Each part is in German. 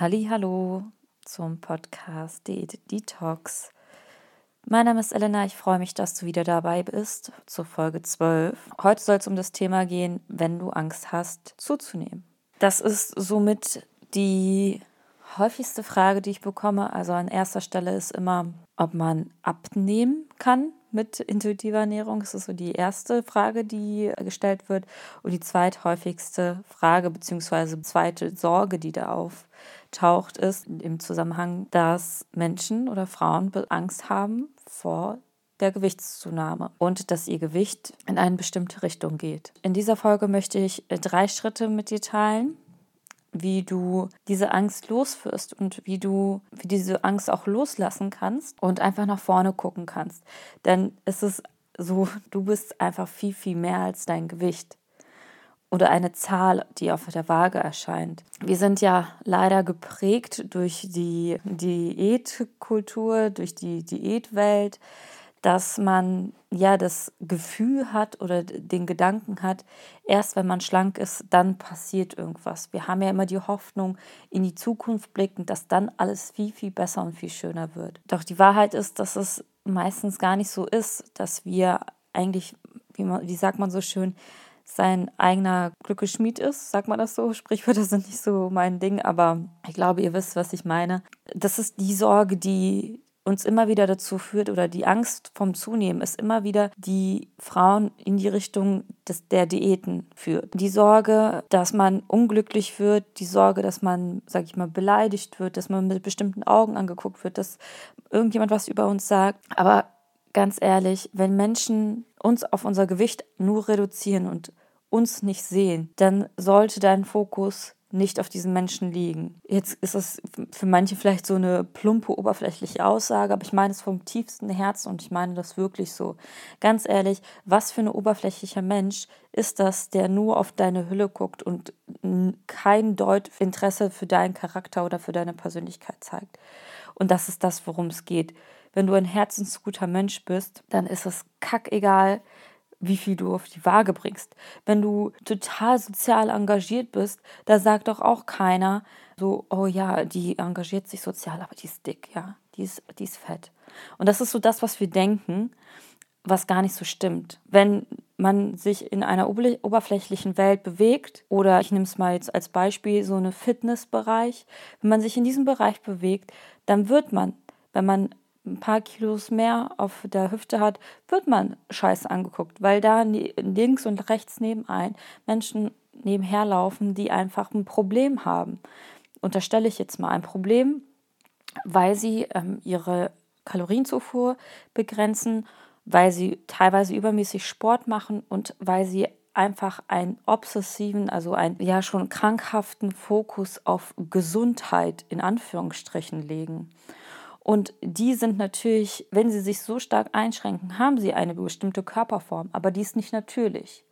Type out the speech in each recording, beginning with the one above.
Hallo zum Podcast Diät Detox. Mein Name ist Elena, ich freue mich, dass du wieder dabei bist zur Folge 12. Heute soll es um das Thema gehen, wenn du Angst hast, zuzunehmen. Das ist somit die häufigste Frage, die ich bekomme. Also an erster Stelle ist immer, ob man abnehmen kann mit intuitiver Ernährung. Das ist so die erste Frage, die gestellt wird. Und die zweithäufigste Frage bzw. zweite Sorge, die da auftaucht, ist im Zusammenhang, dass Menschen oder Frauen Angst haben vor der Gewichtszunahme und dass ihr Gewicht in eine bestimmte Richtung geht. In dieser Folge möchte ich drei Schritte mit dir teilen, wie du diese Angst losführst und wie du wie diese Angst auch loslassen kannst und einfach nach vorne gucken kannst. Denn es ist so, du bist einfach viel, viel mehr als dein Gewicht oder eine Zahl, die auf der Waage erscheint. Wir sind ja leider geprägt durch die Diätkultur, durch die Diätwelt, dass man ja das Gefühl hat oder den Gedanken hat, erst wenn man schlank ist, dann passiert irgendwas. Wir haben ja immer die Hoffnung in die Zukunft blicken, dass dann alles viel, viel besser und viel schöner wird. Doch die Wahrheit ist, dass es meistens gar nicht so ist, dass wir eigentlich, wie, man, wie sagt man so schön, sein eigener Glückeschmied ist, sagt man das so? Sprichwörter sind nicht so mein Ding, aber ich glaube, ihr wisst, was ich meine. Das ist die Sorge, die uns immer wieder dazu führt oder die Angst vom Zunehmen ist immer wieder die Frauen in die Richtung des, der Diäten führt. Die Sorge, dass man unglücklich wird, die Sorge, dass man, sag ich mal, beleidigt wird, dass man mit bestimmten Augen angeguckt wird, dass irgendjemand was über uns sagt. Aber ganz ehrlich, wenn Menschen uns auf unser Gewicht nur reduzieren und uns nicht sehen, dann sollte dein Fokus nicht auf diesen Menschen liegen. Jetzt ist es für manche vielleicht so eine plumpe, oberflächliche Aussage, aber ich meine es vom tiefsten Herzen und ich meine das wirklich so. Ganz ehrlich, was für ein oberflächlicher Mensch ist das, der nur auf deine Hülle guckt und kein Deut Interesse für deinen Charakter oder für deine Persönlichkeit zeigt? Und das ist das, worum es geht. Wenn du ein herzensguter Mensch bist, dann ist es kackegal, wie viel du auf die Waage bringst. Wenn du total sozial engagiert bist, da sagt doch auch keiner so, oh ja, die engagiert sich sozial, aber die ist dick, ja, die ist, die ist fett. Und das ist so das, was wir denken, was gar nicht so stimmt. Wenn man sich in einer oberflächlichen Welt bewegt, oder ich nehme es mal jetzt als Beispiel, so eine Fitnessbereich, wenn man sich in diesem Bereich bewegt, dann wird man, wenn man ein paar Kilos mehr auf der Hüfte hat, wird man scheiße angeguckt, weil da links und rechts nebenein Menschen nebenher laufen, die einfach ein Problem haben. Unterstelle ich jetzt mal ein Problem, weil sie ähm, ihre Kalorienzufuhr begrenzen, weil sie teilweise übermäßig Sport machen und weil sie einfach einen obsessiven, also einen ja schon krankhaften Fokus auf Gesundheit in Anführungsstrichen legen. Und die sind natürlich, wenn sie sich so stark einschränken, haben sie eine bestimmte Körperform, aber die ist nicht natürlich.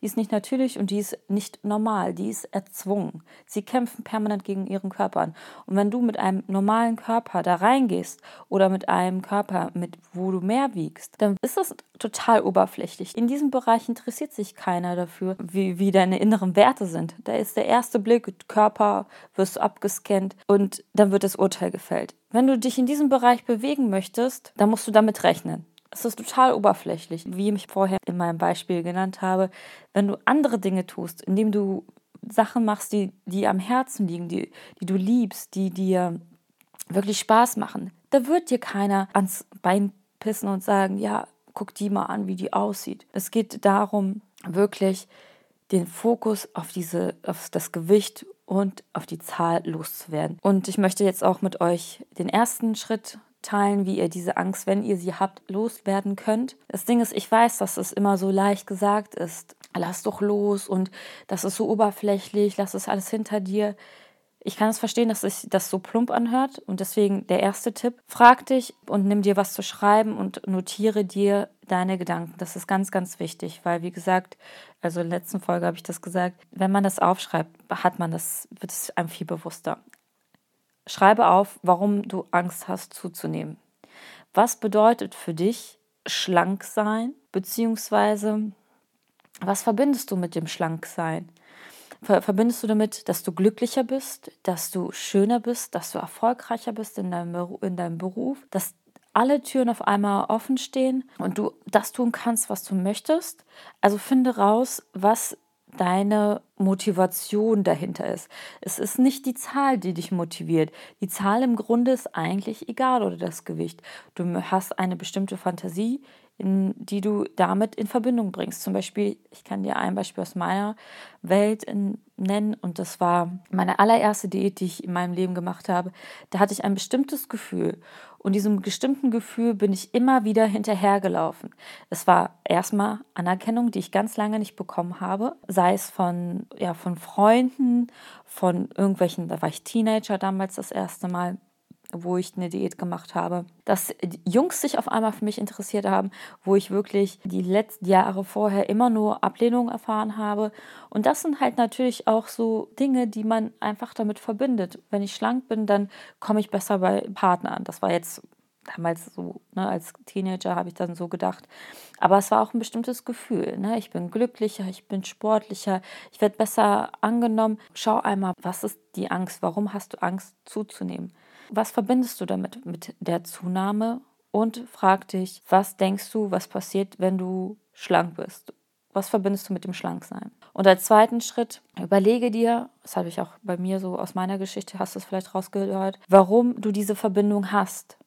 Die ist nicht natürlich und die ist nicht normal, die ist erzwungen. Sie kämpfen permanent gegen ihren Körper an. Und wenn du mit einem normalen Körper da reingehst oder mit einem Körper, mit, wo du mehr wiegst, dann ist das total oberflächlich. In diesem Bereich interessiert sich keiner dafür, wie, wie deine inneren Werte sind. Da ist der erste Blick, Körper, wirst du abgescannt und dann wird das Urteil gefällt. Wenn du dich in diesem Bereich bewegen möchtest, dann musst du damit rechnen. Es ist total oberflächlich, wie ich vorher in meinem Beispiel genannt habe. Wenn du andere Dinge tust, indem du Sachen machst, die dir am Herzen liegen, die, die du liebst, die dir wirklich Spaß machen, da wird dir keiner ans Bein pissen und sagen, ja, guck die mal an, wie die aussieht. Es geht darum, wirklich den Fokus auf diese, auf das Gewicht und auf die Zahl loszuwerden. Und ich möchte jetzt auch mit euch den ersten Schritt teilen, wie ihr diese Angst, wenn ihr sie habt, loswerden könnt. Das Ding ist, ich weiß, dass es immer so leicht gesagt ist. Lass doch los und das ist so oberflächlich, lass es alles hinter dir. Ich kann es verstehen, dass sich das so plump anhört und deswegen der erste Tipp. Frag dich und nimm dir was zu schreiben und notiere dir deine Gedanken. Das ist ganz, ganz wichtig, weil wie gesagt, also in der letzten Folge habe ich das gesagt, wenn man das aufschreibt, hat man das, wird es einem viel bewusster. Schreibe auf, warum du Angst hast zuzunehmen. Was bedeutet für dich schlank sein, beziehungsweise was verbindest du mit dem Schlanksein? verbindest du damit, dass du glücklicher bist, dass du schöner bist, dass du erfolgreicher bist in deinem, in deinem Beruf, dass alle Türen auf einmal offen stehen und du das tun kannst, was du möchtest. Also finde raus, was deine Motivation dahinter ist. Es ist nicht die Zahl, die dich motiviert. Die Zahl im Grunde ist eigentlich egal oder das Gewicht. Du hast eine bestimmte Fantasie, in, die du damit in Verbindung bringst. Zum Beispiel, ich kann dir ein Beispiel aus meiner Welt in, nennen und das war meine allererste Diät, die ich in meinem Leben gemacht habe. Da hatte ich ein bestimmtes Gefühl und diesem bestimmten Gefühl bin ich immer wieder hinterhergelaufen. Es war erstmal Anerkennung, die ich ganz lange nicht bekommen habe, sei es von, ja, von Freunden, von irgendwelchen, da war ich Teenager damals das erste Mal, wo ich eine Diät gemacht habe, dass Jungs sich auf einmal für mich interessiert haben, wo ich wirklich die letzten Jahre vorher immer nur Ablehnung erfahren habe. Und das sind halt natürlich auch so Dinge, die man einfach damit verbindet. Wenn ich schlank bin, dann komme ich besser bei Partnern. Das war jetzt damals so, ne, als Teenager habe ich dann so gedacht. Aber es war auch ein bestimmtes Gefühl. Ne? Ich bin glücklicher, ich bin sportlicher, ich werde besser angenommen. Schau einmal, was ist die Angst? Warum hast du Angst zuzunehmen? Was verbindest du damit mit der Zunahme? Und frag dich, was denkst du, was passiert, wenn du schlank bist? Was verbindest du mit dem Schlanksein? Und als zweiten Schritt, überlege dir, das habe ich auch bei mir so aus meiner Geschichte, hast du es vielleicht rausgehört, warum du diese Verbindung hast.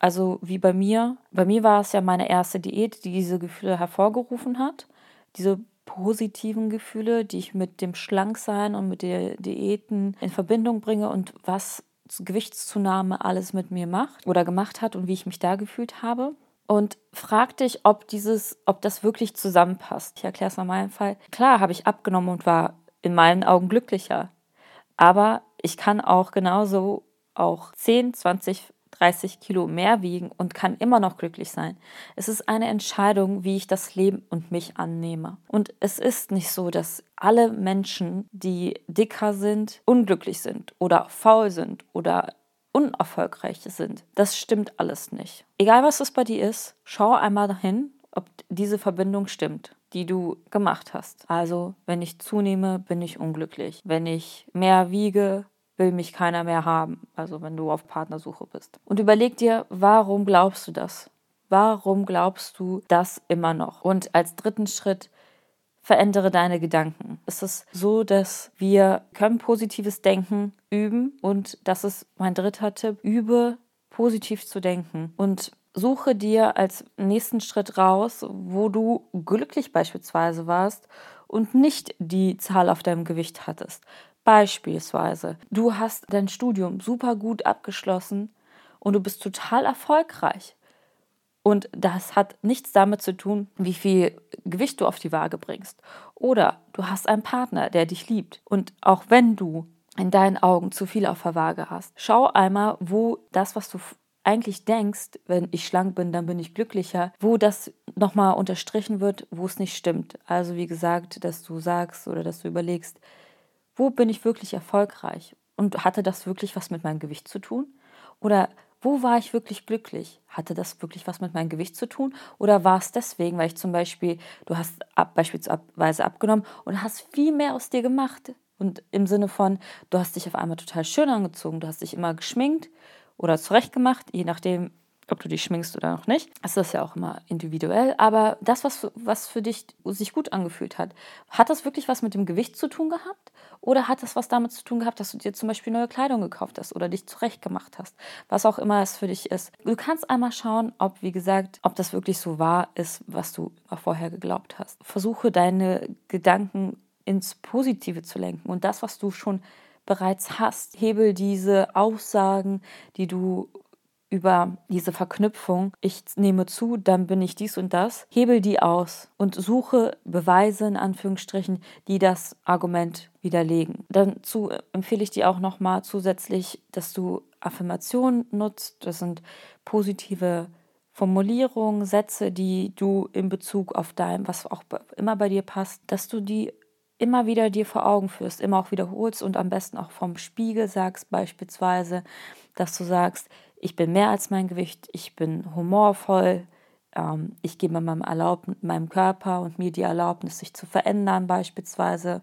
Also wie bei mir, bei mir war es ja meine erste Diät, die diese Gefühle hervorgerufen hat. Diese positiven Gefühle, die ich mit dem Schlanksein und mit der Diäten in Verbindung bringe und was Gewichtszunahme alles mit mir macht oder gemacht hat und wie ich mich da gefühlt habe. Und frag dich, ob dieses, ob das wirklich zusammenpasst. Ich erkläre es mal meinen Fall. Klar habe ich abgenommen und war in meinen Augen glücklicher. Aber ich kann auch genauso auch 10, 20, 30 Kilo mehr wiegen und kann immer noch glücklich sein. Es ist eine Entscheidung, wie ich das Leben und mich annehme. Und es ist nicht so, dass alle Menschen, die dicker sind, unglücklich sind oder faul sind oder unerfolgreich sind. Das stimmt alles nicht. Egal was es bei dir ist, schau einmal dahin, ob diese Verbindung stimmt die du gemacht hast. Also, wenn ich zunehme, bin ich unglücklich. Wenn ich mehr wiege, will mich keiner mehr haben, also wenn du auf Partnersuche bist. Und überleg dir, warum glaubst du das? Warum glaubst du das immer noch? Und als dritten Schritt, verändere deine Gedanken. Es ist so, dass wir können positives Denken üben und das ist mein dritter Tipp, übe positiv zu denken und suche dir als nächsten Schritt raus, wo du glücklich beispielsweise warst und nicht die Zahl auf deinem Gewicht hattest. Beispielsweise, du hast dein Studium super gut abgeschlossen und du bist total erfolgreich. Und das hat nichts damit zu tun, wie viel Gewicht du auf die Waage bringst. Oder du hast einen Partner, der dich liebt. Und auch wenn du in deinen Augen zu viel auf der Waage hast, schau einmal, wo das, was du eigentlich denkst, wenn ich schlank bin, dann bin ich glücklicher, wo das nochmal unterstrichen wird, wo es nicht stimmt. Also wie gesagt, dass du sagst oder dass du überlegst, wo bin ich wirklich erfolgreich? Und hatte das wirklich was mit meinem Gewicht zu tun? Oder wo war ich wirklich glücklich? Hatte das wirklich was mit meinem Gewicht zu tun? Oder war es deswegen, weil ich zum Beispiel, du hast ab, beispielsweise abgenommen und hast viel mehr aus dir gemacht? Und im Sinne von, du hast dich auf einmal total schön angezogen, du hast dich immer geschminkt oder zurechtgemacht, je nachdem, ob du dich schminkst oder noch nicht. Das ist ja auch immer individuell. Aber das, was, was für dich sich gut angefühlt hat, hat das wirklich was mit dem Gewicht zu tun gehabt? Oder hat das was damit zu tun gehabt, dass du dir zum Beispiel neue Kleidung gekauft hast oder dich zurechtgemacht hast? Was auch immer es für dich ist. Du kannst einmal schauen, ob, wie gesagt, ob das wirklich so wahr ist, was du vorher geglaubt hast. Versuche deine Gedanken ins Positive zu lenken und das, was du schon bereits hast, hebel diese Aussagen, die du über diese Verknüpfung, ich nehme zu, dann bin ich dies und das, hebel die aus und suche Beweise in Anführungsstrichen, die das Argument widerlegen. Dazu empfehle ich dir auch nochmal zusätzlich, dass du Affirmationen nutzt. Das sind positive Formulierungen, Sätze, die du in Bezug auf dein, was auch immer bei dir passt, dass du die immer wieder dir vor Augen führst, immer auch wiederholst und am besten auch vom Spiegel sagst beispielsweise, dass du sagst, ich bin mehr als mein Gewicht, ich bin humorvoll, ähm, ich gebe meinem, Erlaub meinem Körper und mir die Erlaubnis, sich zu verändern beispielsweise.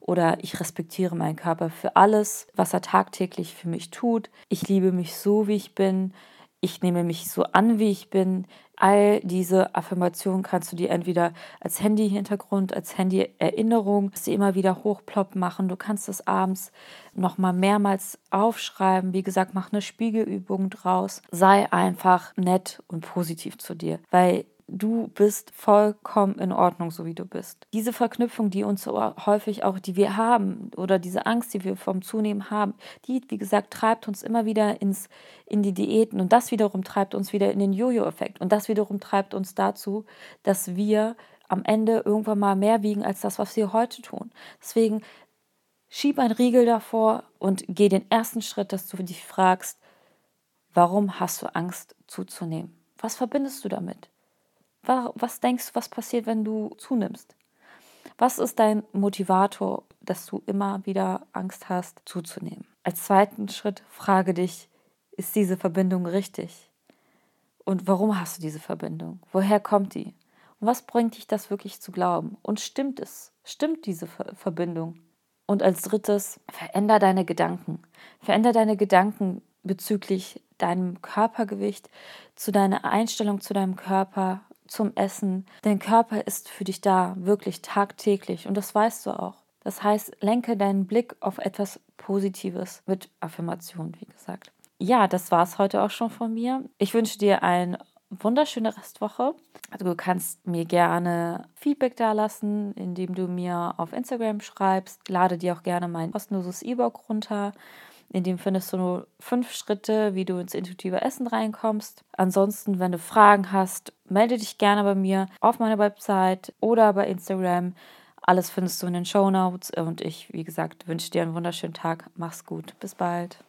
Oder ich respektiere meinen Körper für alles, was er tagtäglich für mich tut. Ich liebe mich so, wie ich bin. Ich nehme mich so an, wie ich bin. All diese Affirmationen kannst du dir entweder als Handy-Hintergrund, als Handy-Erinnerung, sie immer wieder hochploppen machen. Du kannst es abends nochmal mehrmals aufschreiben. Wie gesagt, mach eine Spiegelübung draus. Sei einfach nett und positiv zu dir, weil du bist vollkommen in Ordnung, so wie du bist. Diese Verknüpfung, die uns so häufig auch, die wir haben, oder diese Angst, die wir vom Zunehmen haben, die, wie gesagt, treibt uns immer wieder ins, in die Diäten und das wiederum treibt uns wieder in den Jojo-Effekt und das wiederum treibt uns dazu, dass wir am Ende irgendwann mal mehr wiegen als das, was wir heute tun. Deswegen schieb ein Riegel davor und geh den ersten Schritt, dass du dich fragst, warum hast du Angst zuzunehmen? Was verbindest du damit? Was denkst du, was passiert, wenn du zunimmst? Was ist dein Motivator, dass du immer wieder Angst hast, zuzunehmen? Als zweiten Schritt frage dich, ist diese Verbindung richtig? Und warum hast du diese Verbindung? Woher kommt die? Und was bringt dich das wirklich zu glauben? Und stimmt es? Stimmt diese Verbindung? Und als drittes, veränder deine Gedanken. Veränder deine Gedanken bezüglich deinem Körpergewicht, zu deiner Einstellung zu deinem Körper, zum Essen. Dein Körper ist für dich da, wirklich tagtäglich und das weißt du auch. Das heißt, lenke deinen Blick auf etwas Positives mit Affirmationen, wie gesagt. Ja, das war es heute auch schon von mir. Ich wünsche dir eine wunderschöne Restwoche. Also du kannst mir gerne Feedback da lassen, indem du mir auf Instagram schreibst. Lade dir auch gerne mein kostenloses E-Book runter. In dem findest du nur fünf Schritte, wie du ins intuitive Essen reinkommst. Ansonsten, wenn du Fragen hast, melde dich gerne bei mir auf meiner Website oder bei Instagram. Alles findest du in den Show Notes. Und ich, wie gesagt, wünsche dir einen wunderschönen Tag. Mach's gut. Bis bald.